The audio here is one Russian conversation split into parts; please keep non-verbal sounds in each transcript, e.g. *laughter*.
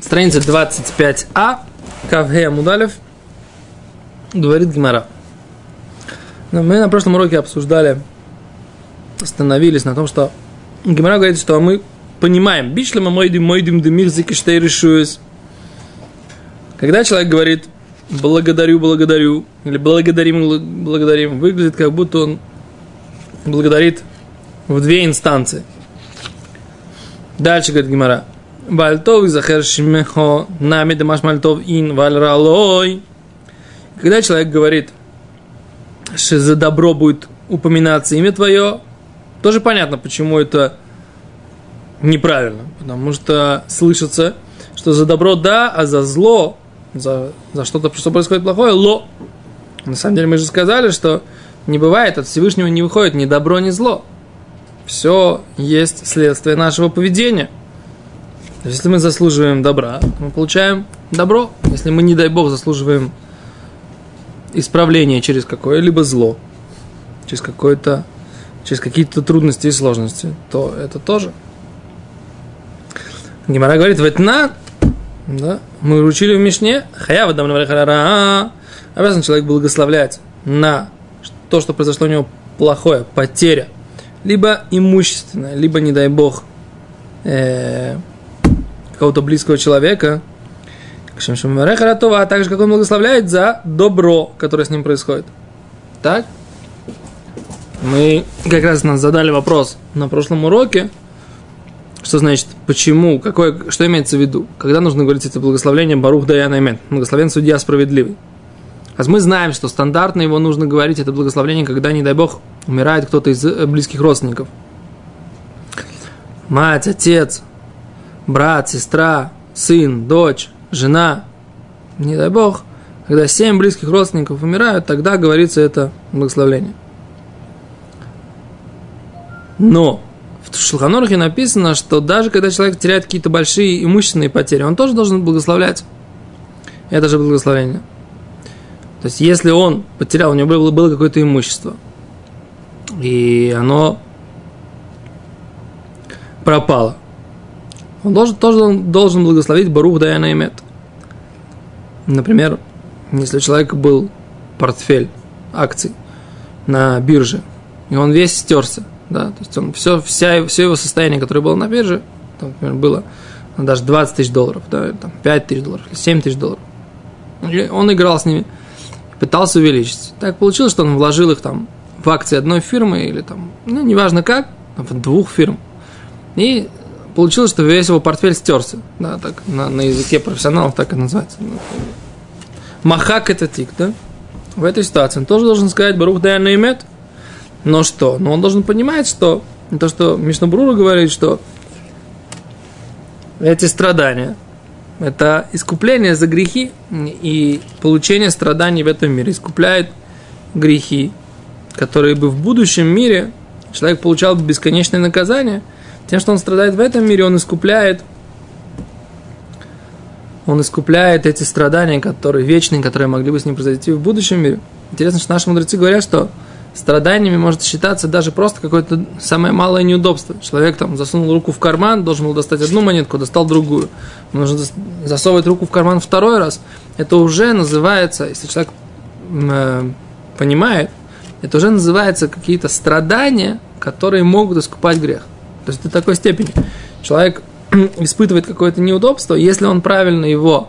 Страница 25а, Кавхея Мудалев, говорит Гимара. Мы на прошлом уроке обсуждали, остановились на том, что Гимара говорит, что мы понимаем, бишлема мойдим мойдим демир зикиштей решуюсь. Когда человек говорит благодарю, благодарю, или благодарим, благодарим, выглядит как будто он благодарит в две инстанции. Дальше говорит Гимара. Вальтов захер шимехо нами дамаш мальтов ин вальралой. Когда человек говорит, что за добро будет упоминаться имя твое, тоже понятно, почему это неправильно. Потому что слышится, что за добро да, а за зло, за, за что-то, что происходит плохое, ло. На самом деле мы же сказали, что не бывает, от Всевышнего не выходит ни добро, ни зло. Все есть следствие нашего поведения – если мы заслуживаем добра, мы получаем добро. Если мы, не дай Бог, заслуживаем исправления через какое-либо зло, через какое-то, через какие-то трудности и сложности, то это тоже. Гимара говорит, ветна, да, мы учили в Мишне, хаява дам обязан человек благословлять на то, что произошло у него плохое, потеря, либо имущественное, либо, не дай бог, э, какого-то близкого человека, а также как он благословляет за добро, которое с ним происходит. Так? Мы как раз нас задали вопрос на прошлом уроке, что значит, почему, какое, что имеется в виду, когда нужно говорить это благословление Барух Даяна Имен, благословен судья справедливый. А мы знаем, что стандартно его нужно говорить, это благословление, когда, не дай Бог, умирает кто-то из э, близких родственников. Мать, отец, брат, сестра, сын, дочь, жена, не дай бог, когда семь близких родственников умирают, тогда говорится это благословление. Но в Шелханорхе написано, что даже когда человек теряет какие-то большие имущественные потери, он тоже должен благословлять. Это же благословение. То есть, если он потерял, у него было, было какое-то имущество, и оно пропало – он должен, тоже должен благословить Барух Даяна Имет. Например, если у человека был портфель акций на бирже, и он весь стерся, да, то есть он все, вся, все его состояние, которое было на бирже, там, например, было даже 20 тысяч долларов, да, там, 5 тысяч долларов, 7 тысяч долларов. И он играл с ними, пытался увеличить. Так получилось, что он вложил их там в акции одной фирмы или там, ну, неважно как, в двух фирм. И получилось, что весь его портфель стерся. Да, так, на, на языке профессионалов так и называется. Махак это тик, да? В этой ситуации он тоже должен сказать Барух Даяна имет. Но что? Но он должен понимать, что то, что Мишнабрура говорит, что эти страдания – это искупление за грехи и получение страданий в этом мире. Искупляет грехи, которые бы в будущем мире человек получал бы бесконечное наказание – тем, что он страдает в этом мире, он искупляет он искупляет эти страдания, которые вечные, которые могли бы с ним произойти в будущем мире. Интересно, что наши мудрецы говорят, что страданиями может считаться даже просто какое-то самое малое неудобство. Человек там засунул руку в карман, должен был достать одну монетку, достал другую. Нужно засовывать руку в карман второй раз. Это уже называется, если человек э, понимает, это уже называется какие-то страдания, которые могут искупать грех. То есть до такой степени человек *clears throat* испытывает какое-то неудобство, если он правильно его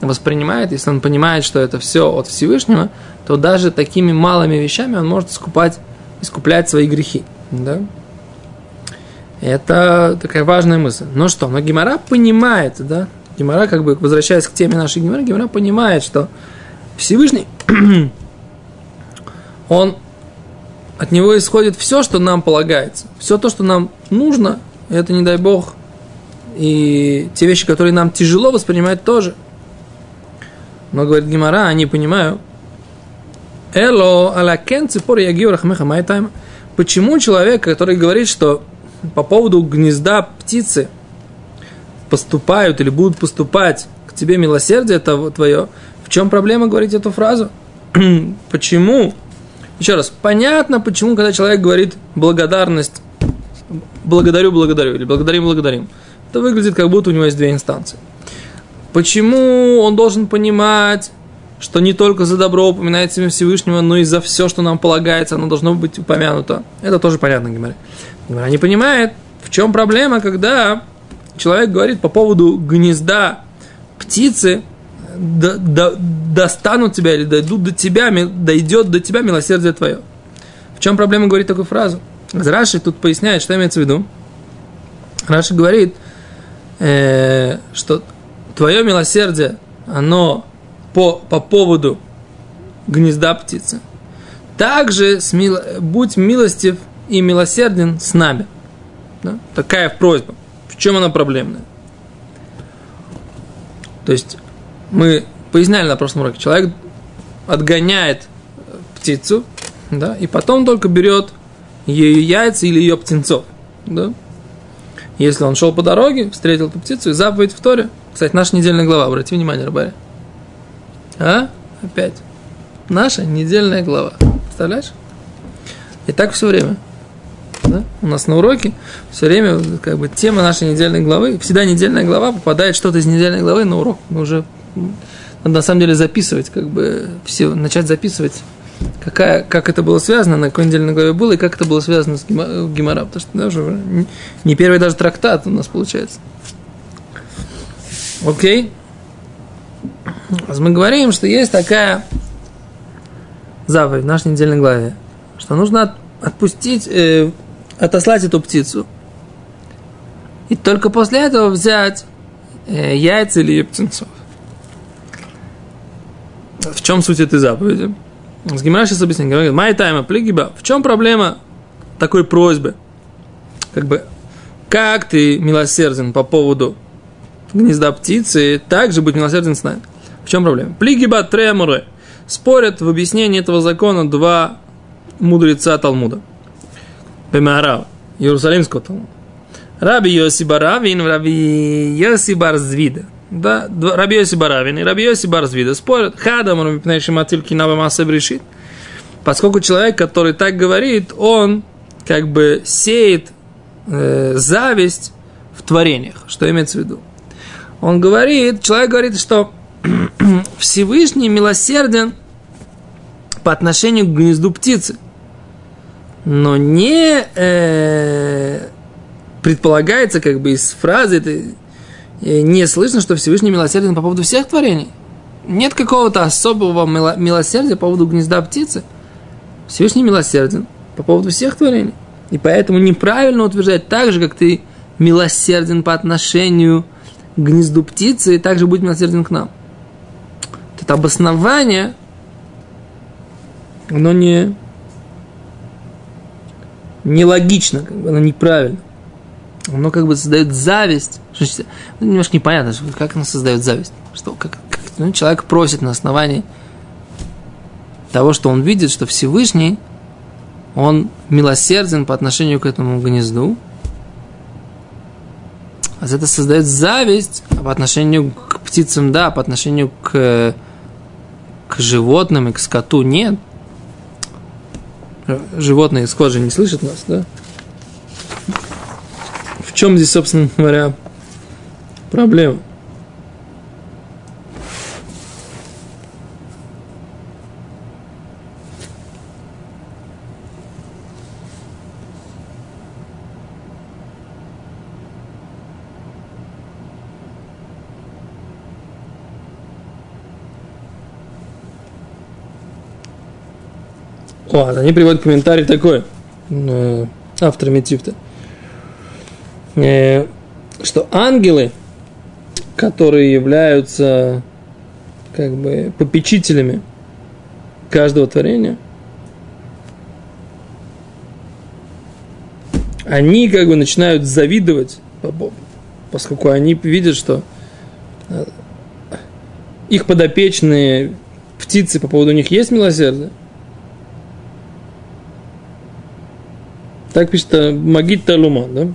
воспринимает, если он понимает, что это все от Всевышнего, то даже такими малыми вещами он может искупать, искуплять свои грехи. Да? Это такая важная мысль. Ну что, но Гимара понимает, да? Гимара, как бы возвращаясь к теме нашей Гимара, Гимара понимает, что Всевышний, *clears throat* он от него исходит все, что нам полагается. Все то, что нам нужно, это, не дай бог, и те вещи, которые нам тяжело воспринимать тоже. Но, говорит Гимара, не понимаю. Эло, аля кен ципор ягиу рахмеха майтайм. Почему человек, который говорит, что по поводу гнезда птицы поступают или будут поступать к тебе милосердие твое, в чем проблема говорить эту фразу? *clears throat* Почему еще раз, понятно, почему, когда человек говорит благодарность, благодарю, благодарю, или благодарим, благодарим. это выглядит, как будто у него есть две инстанции. Почему он должен понимать, что не только за добро упоминается имя Всевышнего, но и за все, что нам полагается, оно должно быть упомянуто. Это тоже понятно, Гимара. Гимара не понимает, в чем проблема, когда человек говорит по поводу гнезда птицы, до, до, достанут тебя или дойдут до тебя, дойдет до тебя милосердие твое. В чем проблема говорить такую фразу? Раши тут поясняет, что имеется в виду. Раши говорит, э, что твое милосердие, оно по, по поводу гнезда птицы. Также смил, будь милостив и милосерден с нами. Да? Такая просьба. В чем она проблемная? То есть мы поясняли на прошлом уроке, человек отгоняет птицу, да, и потом только берет ее яйца или ее птенцов. Да? Если он шел по дороге, встретил эту птицу, и заповедь в Торе. Кстати, наша недельная глава, обрати внимание, Рабари. А? Опять. Наша недельная глава. Представляешь? И так все время. Да? У нас на уроке все время как бы тема нашей недельной главы. Всегда недельная глава попадает что-то из недельной главы на урок. Мы уже надо на самом деле записывать, как бы все, начать записывать какая, как это было связано, на какой недельной главе было, и как это было связано с Гимара, потому что даже не первый даже трактат у нас получается. Окей. Мы говорим, что есть такая заповедь в нашей недельной главе, что нужно отпустить, э, отослать эту птицу. И только после этого взять э, яйца или птенцов. В чем суть этой заповеди? С Гимара сейчас объясняет. Говорит, май тайма, плигиба. В чем проблема такой просьбы? Как бы, как ты милосерден по поводу гнезда птицы, так же будь милосерден с нами. В чем проблема? Плигиба треморы. Спорят в объяснении этого закона два мудреца Талмуда. Бемарава, Иерусалимского Талмуда. Раби Йоси Баравин, Раби Йоси Барзвида. Да, Раби Йоси Баравин и Раби Йоси Барзвида спорят. Хадам Рабипнейши Матиль Кинава Масеб решит. Поскольку человек, который так говорит, он как бы сеет э, зависть в творениях. Что имеется в виду? Он говорит, человек говорит, что *clears throat* Всевышний милосерден по отношению к гнезду птицы. Но не э, предполагается как бы из фразы этой не слышно, что Всевышний милосерден по поводу всех творений. Нет какого-то особого милосердия по поводу гнезда птицы. Всевышний милосерден по поводу всех творений. И поэтому неправильно утверждать так же, как ты милосерден по отношению к гнезду птицы, и также будь милосерден к нам. Это обоснование, оно не, нелогично, как бы, оно неправильно оно как бы создает зависть. Ну, немножко непонятно, как оно создает зависть. Что, как, как ну, человек просит на основании того, что он видит, что Всевышний, он милосерден по отношению к этому гнезду. А это создает зависть по отношению к птицам, да, по отношению к, к животным и к скоту нет. Животные с кожи не слышат нас, да? Чем здесь, собственно говоря, проблема? О, они приводят комментарий такой, э, автор Метифта. Э, что ангелы, которые являются как бы попечителями каждого творения, они как бы начинают завидовать, поскольку они видят, что э, их подопечные птицы по поводу них есть милосердие. Так пишет э, Магит Талуман, да?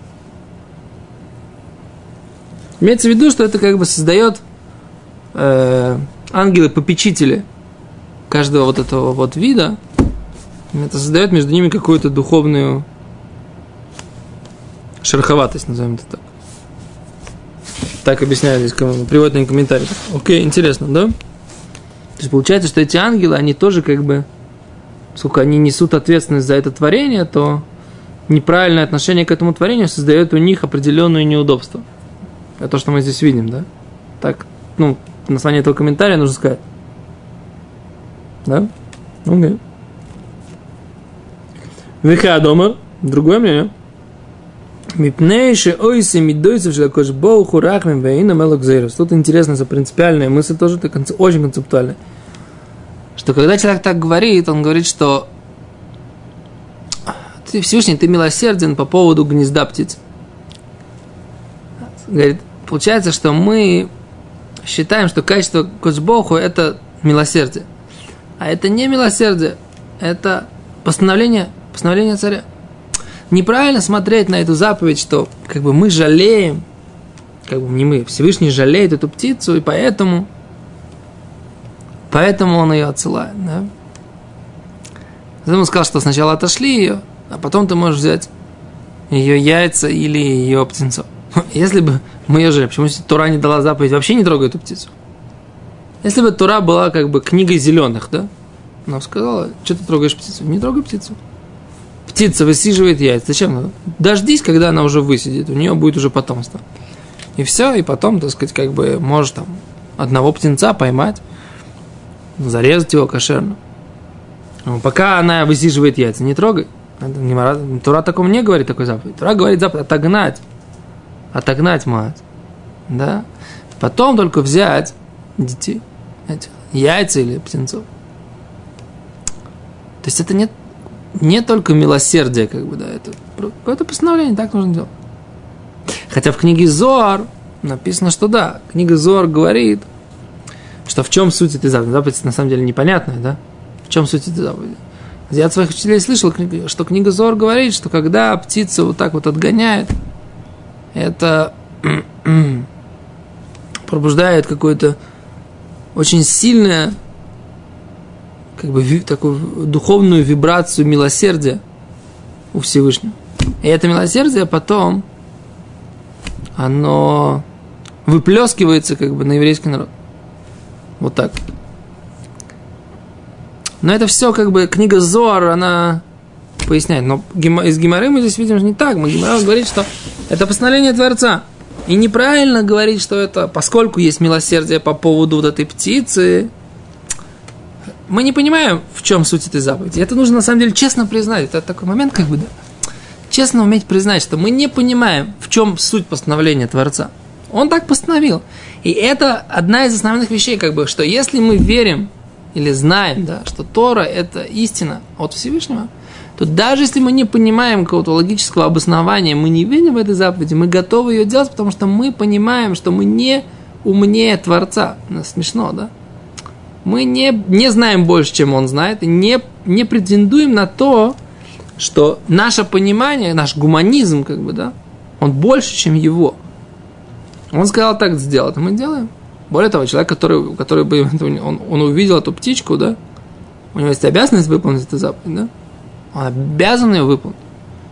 Имеется в виду, что это как бы создает э, ангелы-попечители каждого вот этого вот вида. Это создает между ними какую-то духовную шероховатость, назовем это так. Так объясняют здесь, приводят на комментарий. Окей, интересно, да? То есть получается, что эти ангелы, они тоже как бы, сколько они несут ответственность за это творение, то неправильное отношение к этому творению создает у них определенные неудобства. Это то, что мы здесь видим, да? Так, ну, на основании этого комментария нужно сказать. Да? Окей. Виха дома. Другое мнение. Мипнейши ойси мидойцев шлакош боуху рахмим вейна мелокзейрус. Тут интересная принципиальная мысль, тоже это очень концептуальная. Что когда человек так говорит, он говорит, что ты Всевышний, ты милосерден по поводу гнезда птиц. Говорит, получается, что мы считаем, что качество Кочбоху – это милосердие. А это не милосердие, это постановление, постановление царя. Неправильно смотреть на эту заповедь, что как бы мы жалеем, как бы не мы, Всевышний жалеет эту птицу, и поэтому, поэтому он ее отсылает. Да? Затем он сказал, что сначала отошли ее, а потом ты можешь взять ее яйца или ее птенцов. Если бы мы ее жили, почему Тура не дала заповедь вообще не трогай эту птицу? Если бы Тура была как бы книгой зеленых, да? Она сказала, что ты трогаешь птицу? Не трогай птицу. Птица высиживает яйца. Зачем? Дождись, когда она уже высидит, у нее будет уже потомство. И все, и потом, так сказать, как бы можешь там одного птенца поймать, зарезать его кошерно. Но пока она высиживает яйца, не трогай. Тура о таком не говорит такой заповедь. Тура говорит заповедь отогнать. Отогнать мать. Да? Потом только взять детей. Эти, яйца или птенцов. То есть это не, не только милосердие, как бы, да, это какое-то постановление, так нужно делать. Хотя в книге Зор написано, что да, книга Зор говорит, что в чем суть этой заповеди. Заповедь на самом деле непонятная, да? В чем суть этой заповеди? Я от своих учителей слышал, что книга Зор говорит, что когда птица вот так вот отгоняет, это *clears throat* пробуждает какое-то очень сильное, как бы такую духовную вибрацию милосердия у Всевышнего. И это милосердие потом, оно выплескивается как бы на еврейский народ. Вот так. Но это все как бы книга Зор, она поясняет. Но из Гимары мы здесь видим, что не так. Мы Гимара говорит, что это постановление Творца. И неправильно говорить, что это, поскольку есть милосердие по поводу вот этой птицы, мы не понимаем, в чем суть этой заповеди. Это нужно, на самом деле, честно признать. Это такой момент, как бы, да, честно уметь признать, что мы не понимаем, в чем суть постановления Творца. Он так постановил. И это одна из основных вещей, как бы, что если мы верим или знаем, да, что Тора – это истина от Всевышнего, то даже если мы не понимаем какого-то логического обоснования, мы не видим в этой заповеди, мы готовы ее делать, потому что мы понимаем, что мы не умнее Творца. Смешно, да? Мы не, не знаем больше, чем Он знает, и не, не претендуем на то, что наше понимание, наш гуманизм, как бы, да, он больше, чем его. Он сказал так сделать, а мы делаем. Более того, человек, который, который бы, *laughs* он, он увидел эту птичку, да, у него есть обязанность выполнить эту заповедь, да, он обязан ее выполнить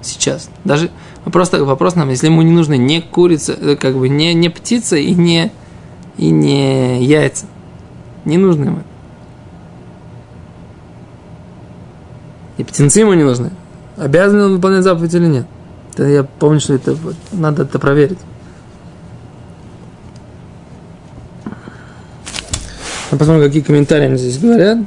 сейчас. Даже вопрос, вопрос нам, если ему не нужны не курица, э, как бы не, не птица и не, и не яйца. Не нужны ему. И птенцы ему не нужны. Обязан он выполнять заповедь или нет? Это я помню, что это надо это проверить. Ну, посмотрим, какие комментарии они здесь говорят.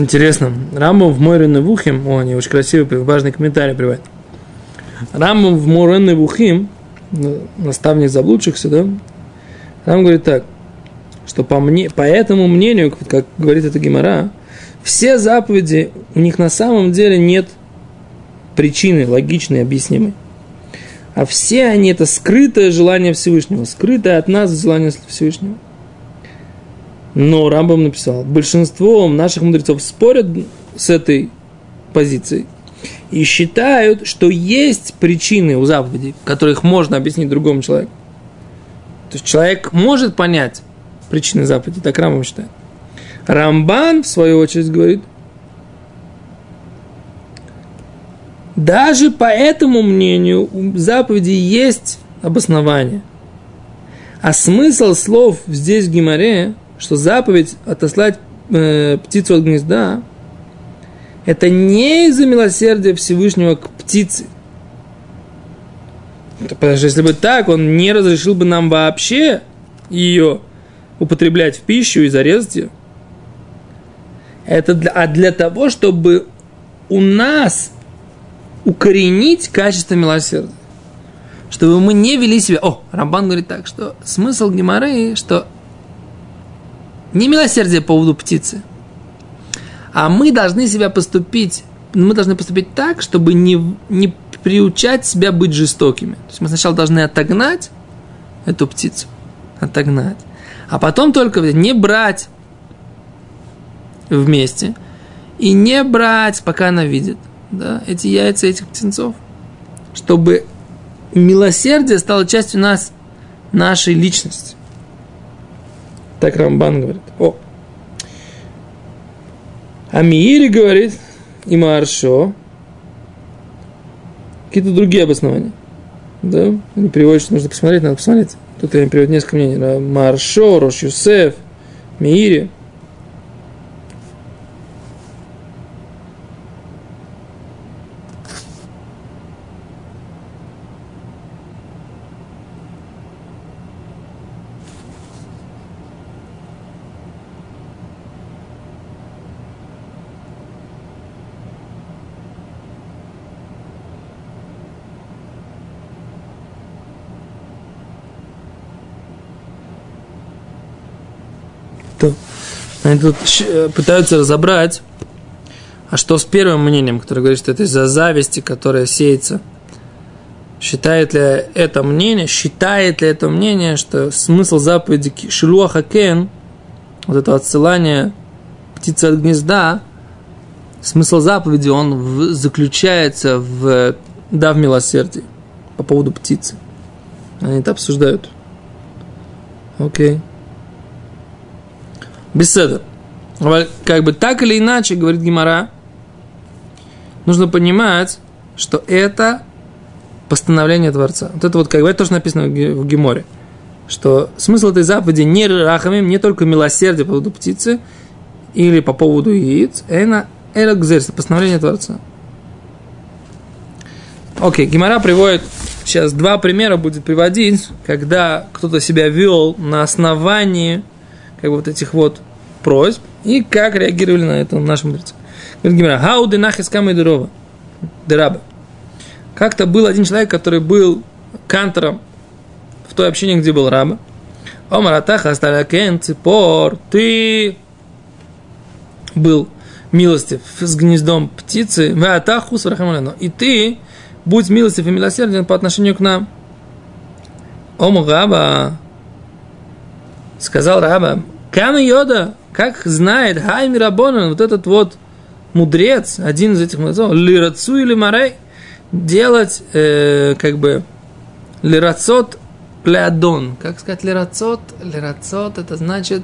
Интересно. Рамбам в Мойре Невухим, о, они очень красивый, важный комментарий приводит. Рамбам в Мойре Невухим, наставник заблудшихся, да, там говорит так, что по, мне, по этому мнению, как говорит эта гемора, Все заповеди, у них на самом деле нет причины логичной, объяснимой. А все они это скрытое желание Всевышнего, скрытое от нас желание Всевышнего. Но Рамбам написал, большинство наших мудрецов спорят с этой позицией и считают, что есть причины у заповедей, которых можно объяснить другому человеку. То есть человек может понять причины заповеди, так Рамбам считает. Рамбан, в свою очередь, говорит, даже по этому мнению у заповеди есть обоснование. А смысл слов здесь в Гимаре, что заповедь отослать э, птицу от гнезда, это не из-за милосердия Всевышнего к птице. Потому что если бы так, он не разрешил бы нам вообще ее употреблять в пищу и зарезать ее. Это для, а для того, чтобы у нас укоренить качество милосердия. Чтобы мы не вели себя... О, Рамбан говорит так, что смысл Геморы, что не милосердие по поводу птицы, а мы должны себя поступить, мы должны поступить так, чтобы не, не приучать себя быть жестокими. То есть мы сначала должны отогнать эту птицу, отогнать, а потом только не брать вместе и не брать, пока она видит да, эти яйца этих птенцов, чтобы милосердие стало частью нас, нашей личности. Так Рамбан говорит. О. А Миири говорит, и Маршо, какие-то другие обоснования. Да? Они переводят, что нужно посмотреть, надо посмотреть. Тут они переводят несколько мнений. Маршо, Рош Юсеф, Миири – То они тут э, пытаются разобрать, а что с первым мнением, которое говорит, что это из-за зависти, которая сеется. Считает ли это мнение, считает ли это мнение, что смысл заповеди Шилуаха Кен, вот это отсылание птицы от гнезда, смысл заповеди, он в, заключается в да в милосердии по поводу птицы. Они это обсуждают. Окей. Okay. Беседа. Как бы так или иначе, говорит Гимара, нужно понимать, что это постановление Творца. Вот это вот как бы это тоже написано в Гиморе, что смысл этой заповеди не рахамим, не только милосердие по поводу птицы или по поводу яиц, это элакзерс, постановление Творца. Окей, Гимара приводит сейчас два примера будет приводить, когда кто-то себя вел на основании как бы вот этих вот просьб, и как реагировали на это наши мудрецы. Говорит Гимера, хау денах искама дерова, дераба. Как-то был один человек, который был кантором в той общине, где был раба. Омар Атаха Асталякен Ципор, ты был милостив с гнездом птицы, в Атаху И ты будь милостив и милосерден по отношению к нам. Ому Раба, сказал Раба, Кама Йода, как знает Хайми Рабонан, вот этот вот мудрец, один из этих мудрецов, лирацу или марей, делать э, как бы лирацот плеадон. Как сказать лирацот? Лирацот это значит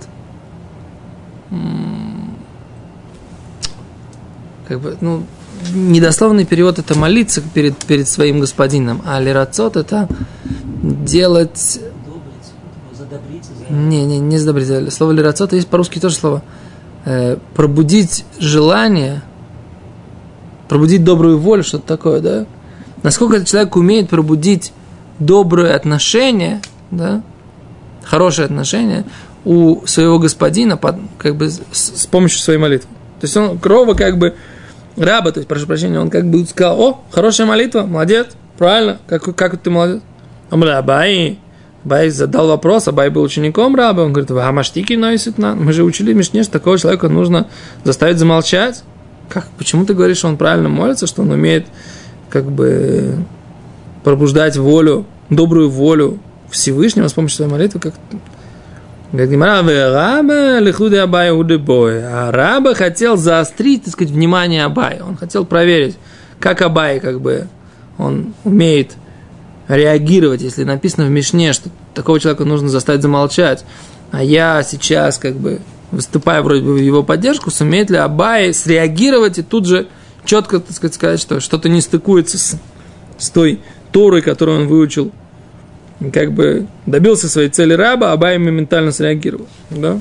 как бы, ну, недословный перевод это молиться перед, перед своим господином, а лирацот это делать не, не, не задобрить. Слово лирацот есть по-русски тоже слово. Э, пробудить желание, пробудить добрую волю, что-то такое, да? Насколько этот человек умеет пробудить доброе отношение, да, хорошее отношение у своего господина, под, как бы с, с помощью своей молитвы. То есть он крово как бы раба, то есть, прошу прощения, он как бы сказал, о, хорошая молитва, молодец, правильно, как, как ты молодец. Амрабай, Абай задал вопрос, Абай был учеником раба, он говорит, а маштики носит на. Мы же учили Мишне, что такого человека нужно заставить замолчать. Как, почему ты говоришь, что он правильно молится, что он умеет как бы пробуждать волю, добрую волю Всевышнего с помощью своей молитвы, как Говорит раба лихлуди Абая удебой. А раба хотел заострить, так сказать, внимание Абая. Он хотел проверить, как Абай, как бы, он умеет реагировать, если написано в Мишне, что такого человека нужно заставить замолчать, а я сейчас, как бы, выступая вроде бы в его поддержку, сумеет ли Абай среагировать и тут же четко, так сказать, сказать, что что-то не стыкуется с, с той Торой, которую он выучил как бы добился своей цели раба, Абай моментально среагировал. Да?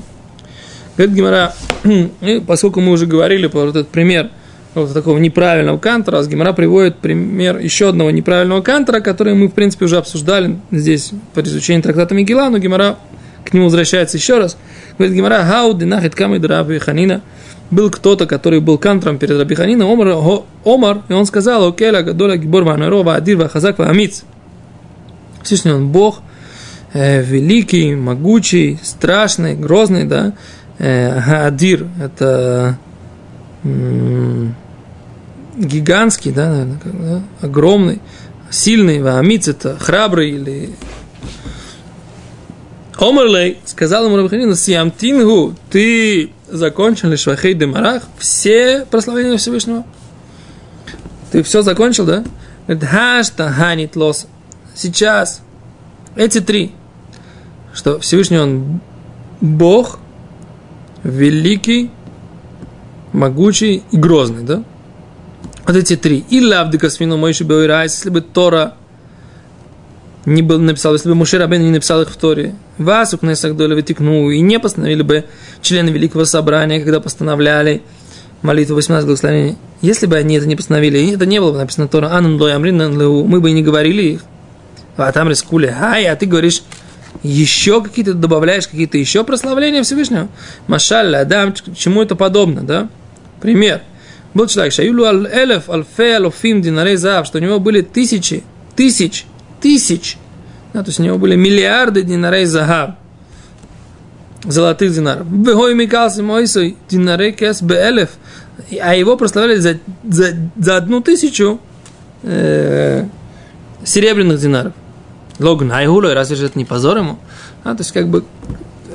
Говорит Гимара, *clears throat* поскольку мы уже говорили про этот пример вот такого неправильного кантора, раз Гимара приводит пример еще одного неправильного кантора, который мы, в принципе, уже обсуждали здесь по изучению трактата Мигела, но Гимара к нему возвращается еще раз. Говорит Гимара, хау динахит камид раби ханина. Был кто-то, который был кантором перед Раби Ханина, Омар, Омар, и он сказал, океля гадоля гибор ванарова адир вахазак ваамиц. Всевышний Он Бог, э, великий, могучий, страшный, грозный, да. Э, Адир – это гигантский, да, наверное, да, огромный, сильный, Ваамиц – это храбрый или Омарлей сказал ему Рабханину, Сиамтингу, ты закончил ли Швахей Демарах, все прославления Всевышнего? Ты все закончил, да? Говорит, хашта ханит лос сейчас эти три, что Всевышний Он Бог, великий, могучий и грозный, да? Вот эти три. И лавды космину Мойши Беойрайс, если бы Тора не был написал, если бы Мушер Абен не написал их в Торе, вас у Кнесах Доля вытекнул, и не постановили бы члены Великого Собрания, когда постановляли молитву 18 благословений. Если бы они это не постановили, и это не было бы написано Тора, Анан Лой Амрин, мы бы и не говорили их, а там рискули, ай, а ты говоришь, еще какие-то добавляешь какие-то еще прославления Всевышнего. Машалля, да, чему это подобно, да? Пример. Был человек, Шаюлу элеф, альфе, алофим, динарей зав, что у него были тысячи, тысяч, тысяч, да, то есть у него были миллиарды динарей захав, золотых динаров. Вегой микалси мойсой динарей кес беэлеф, а его прославляли за, за, за одну тысячу э, серебряных динаров. Логан Айгулой, разве же это не позор ему? А, то есть, как бы,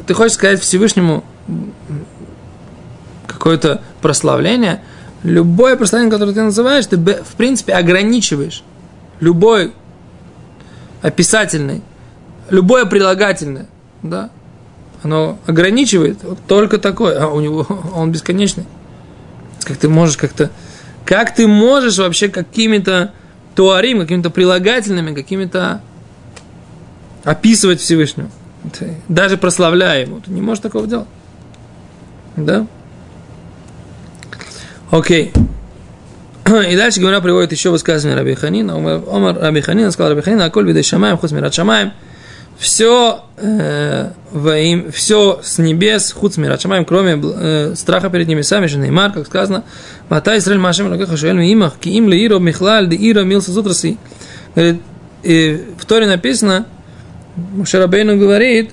ты хочешь сказать Всевышнему какое-то прославление, любое прославление, которое ты называешь, ты, в принципе, ограничиваешь. Любой описательный, любое прилагательное, да, оно ограничивает вот только такое, а у него *laughs* он бесконечный. Как ты можешь как-то, как ты можешь вообще какими-то туарим, какими-то прилагательными, какими-то описывать Всевышнего. Даже прославляя ему. Ты не можешь такого делать. Да? Окей. И дальше Гимара приводит еще высказывание Раби Ханина. Омар Раби Ханина сказал Раби Ханина, Аколь видей шамаем, хуц мират шамаем. Все, э, во им, все с небес, хуц мират шамаем, кроме э, страха перед небесами, же Неймар, как сказано, Вата Исраэль Машем Лакеха Шуэль Миимах, Ки им Леиро Михлаль, Де Иро Милса Зутраси. Говорит, и в Торе написано, Мушарабейну говорит,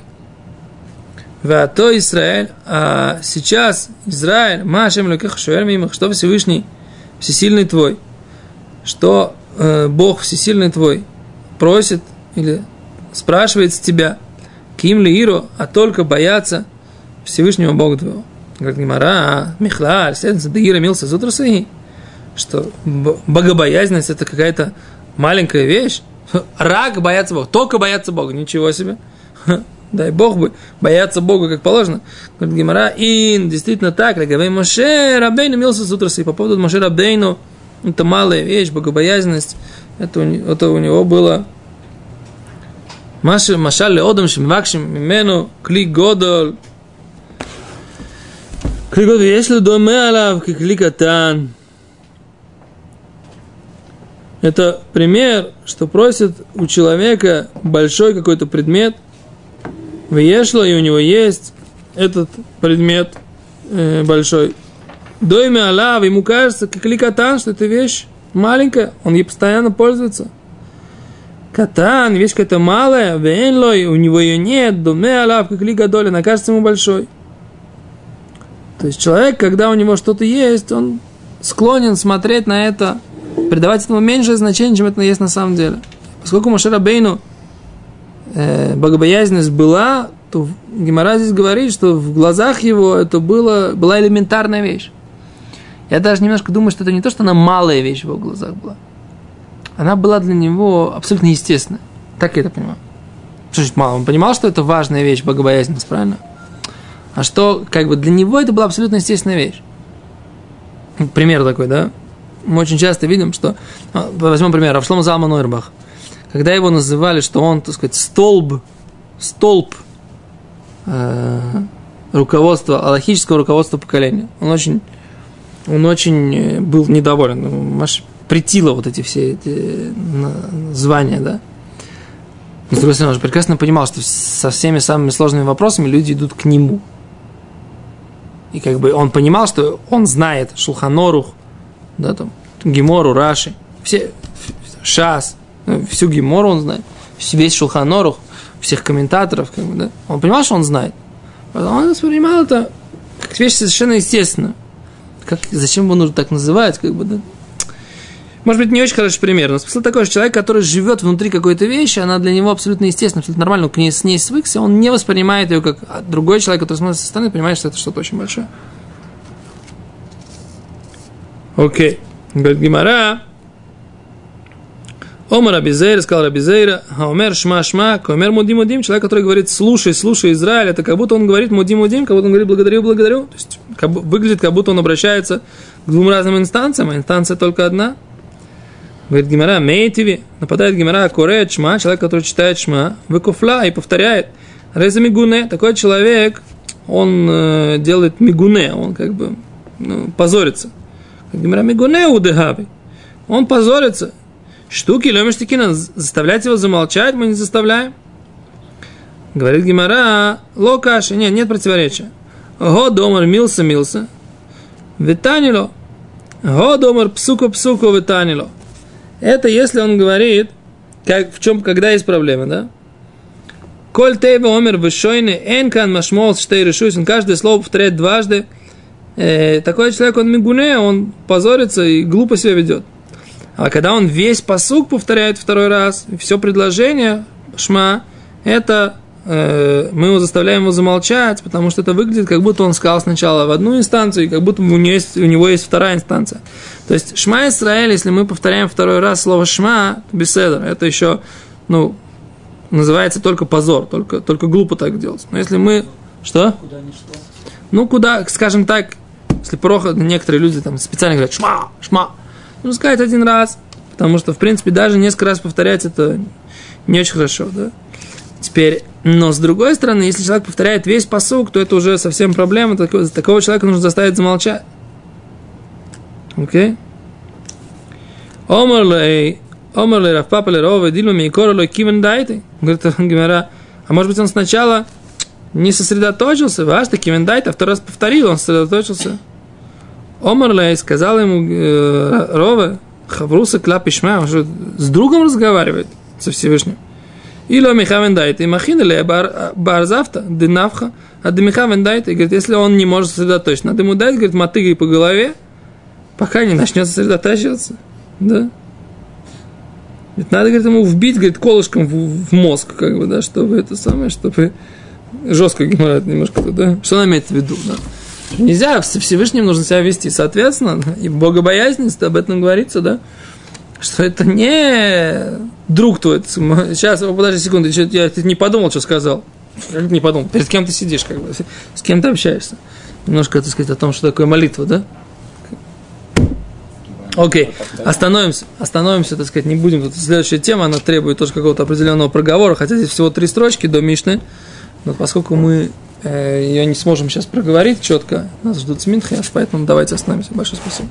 Вато Израиль, а сейчас Израиль, Машем Лукех Шуэль что Всевышний, Всесильный твой, что э, Бог Всесильный твой просит или спрашивает с тебя, Ким ли Иро, а только бояться Всевышнего Бога твоего. Говорит Гимара, а, Михлаль, следовательно, Дагира Милса Зутрасаи, что богобоязненность это какая-то маленькая вещь, Рак бояться Бога. Только бояться Бога. Ничего себе дай Бог бы, бояться Бога, как положено. Говорит Гимара, ин, действительно так, Легавей Моше Рабейну мился с утра, и по поводу Моше Рабейну, это малая вещь, богобоязненность, это, это у него было. Маша Машале Одам Шимвакшим Мимену Кли Годол Кли Годол Если Доме Алав Кли Катан? Это пример, что просит у человека большой какой-то предмет – выешло, и у него есть этот предмет э, большой. Дойме Аллах, ему кажется, как ликотан, что эта вещь маленькая, он ей постоянно пользуется. Катан, вещь какая-то малая, венлой, у него ее нет, думе алав, как лига доля, она кажется ему большой. То есть человек, когда у него что-то есть, он склонен смотреть на это, придавать этому меньшее значение, чем это есть на самом деле. Поскольку Машера Бейну э, богобоязненность была, то Гемора здесь говорит, что в глазах его это было, была элементарная вещь. Я даже немножко думаю, что это не то, что она малая вещь в его глазах была. Она была для него абсолютно естественная. Так я это понимаю. Что значит мало? Он понимал, что это важная вещь, богобоязненность, правильно? А что, как бы, для него это была абсолютно естественная вещь. Пример такой, да? Мы очень часто видим, что... А, возьмем пример. Равшлом Залман Ойрбах. Когда его называли, что он, так сказать, столб, столб э, руководства, аллахического руководства поколения. Он очень он очень э, был недоволен. Ну, Маш притило вот эти все эти звания, да. Но, с другой стороны, он же прекрасно понимал, что со всеми самыми сложными вопросами люди идут к нему. И как бы он понимал, что он знает Шулханорух, да, там, Гимору, Раши, все, Шас, всю Гимору он знает, весь Шулханорух, всех комментаторов, как бы, да. Он понимал, что он знает. Он воспринимал это как вещь совершенно естественную как, зачем его нужно так называть, как бы, да? Может быть, не очень хороший пример, но смысл такой, что человек, который живет внутри какой-то вещи, она для него абсолютно естественна, абсолютно нормально, он к ней, с ней свыкся, он не воспринимает ее как а другой человек, который смотрит со стороны, понимает, что это что-то очень большое. Окей. Говорит Гимара, Омар Абизейра, сказал Абизейра, Хаумер Шма Шма, Каумер Мудим Мудим, человек, который говорит, слушай, слушай, Израиль, это как будто он говорит Мудим Мудим, как будто он говорит благодарю, благодарю. То есть как, выглядит, как будто он обращается к двум разным инстанциям, а инстанция только одна. Говорит Гимара, Мейтиви, нападает Гимара, Кореет Шма, человек, который читает Шма, выкуфла и повторяет. Реза Мигуне, такой человек, он э, делает Мигуне, он как бы ну, позорится. Гимара Мигуне удегави. Он позорится, Штуки, лемештикина, заставлять его замолчать мы не заставляем. Говорит Гимара, локаши, нет, нет противоречия. Го домар милса милса, витанило. Го домар псуко псуко витанило. Это если он говорит, как, в чем, когда есть проблема, да? Коль тейва омер вышойны, энкан машмол штей он каждое слово повторяет дважды. Э, такой человек, он мигуне, он позорится и глупо себя ведет. А когда он весь посук повторяет второй раз, все предложение шма, это э, мы его заставляем его замолчать, потому что это выглядит, как будто он сказал сначала в одну инстанцию, и как будто у него есть, у него есть вторая инстанция. То есть шма Израиль, если мы повторяем второй раз слово шма, беседа, это еще, ну, называется только позор, только, только глупо так делать. Но если мы... Что? Куда не шло? Ну, куда, скажем так, если плохо, некоторые люди там специально говорят шма, шма, Нужно сказать один раз, потому что, в принципе, даже несколько раз повторять это не очень хорошо, да. Теперь, но с другой стороны, если человек повторяет весь посук, то это уже совсем проблема, такого, такого человека нужно заставить замолчать. Окей? Омарлей, Омарлей, Рафпапа, Лерова, Дильма, Мейкора, Лой, Кивен, дайте. Говорит *laughs* Гимара, а может быть он сначала не сосредоточился, ваш таки а второй раз повторил, он сосредоточился. Омарлей сказал ему э, Рова, Хавруса Клап Ишма, он что, с другом разговаривает, со Всевышним. Или Михавен дайте, махин или барзавта, дынавха, а Михавен дайте, говорит, если он не может сосредоточиться, надо ему дать, говорит, мотыгой по голове, пока не начнет сосредотачиваться. Да? Ведь надо, говорит, ему вбить, говорит, колышком в, в мозг, как бы, да, чтобы это самое, чтобы жестко геморрой немножко туда. Что она имеет в виду, да? Нельзя, Всевышним нужно себя вести. Соответственно, и богобоязненность, об этом говорится, да, что это не друг твой. Сейчас, подожди секунду, я не подумал, что сказал. Как не подумал? Перед кем ты сидишь, как бы, с кем ты общаешься. Немножко, так сказать, о том, что такое молитва, да? Окей, остановимся, остановимся, так сказать, не будем. Тут следующая тема, она требует тоже какого-то определенного проговора, хотя здесь всего три строчки до Мишны, но поскольку мы ее не сможем сейчас проговорить четко. Нас ждут сминхи, поэтому давайте остановимся. Большое спасибо.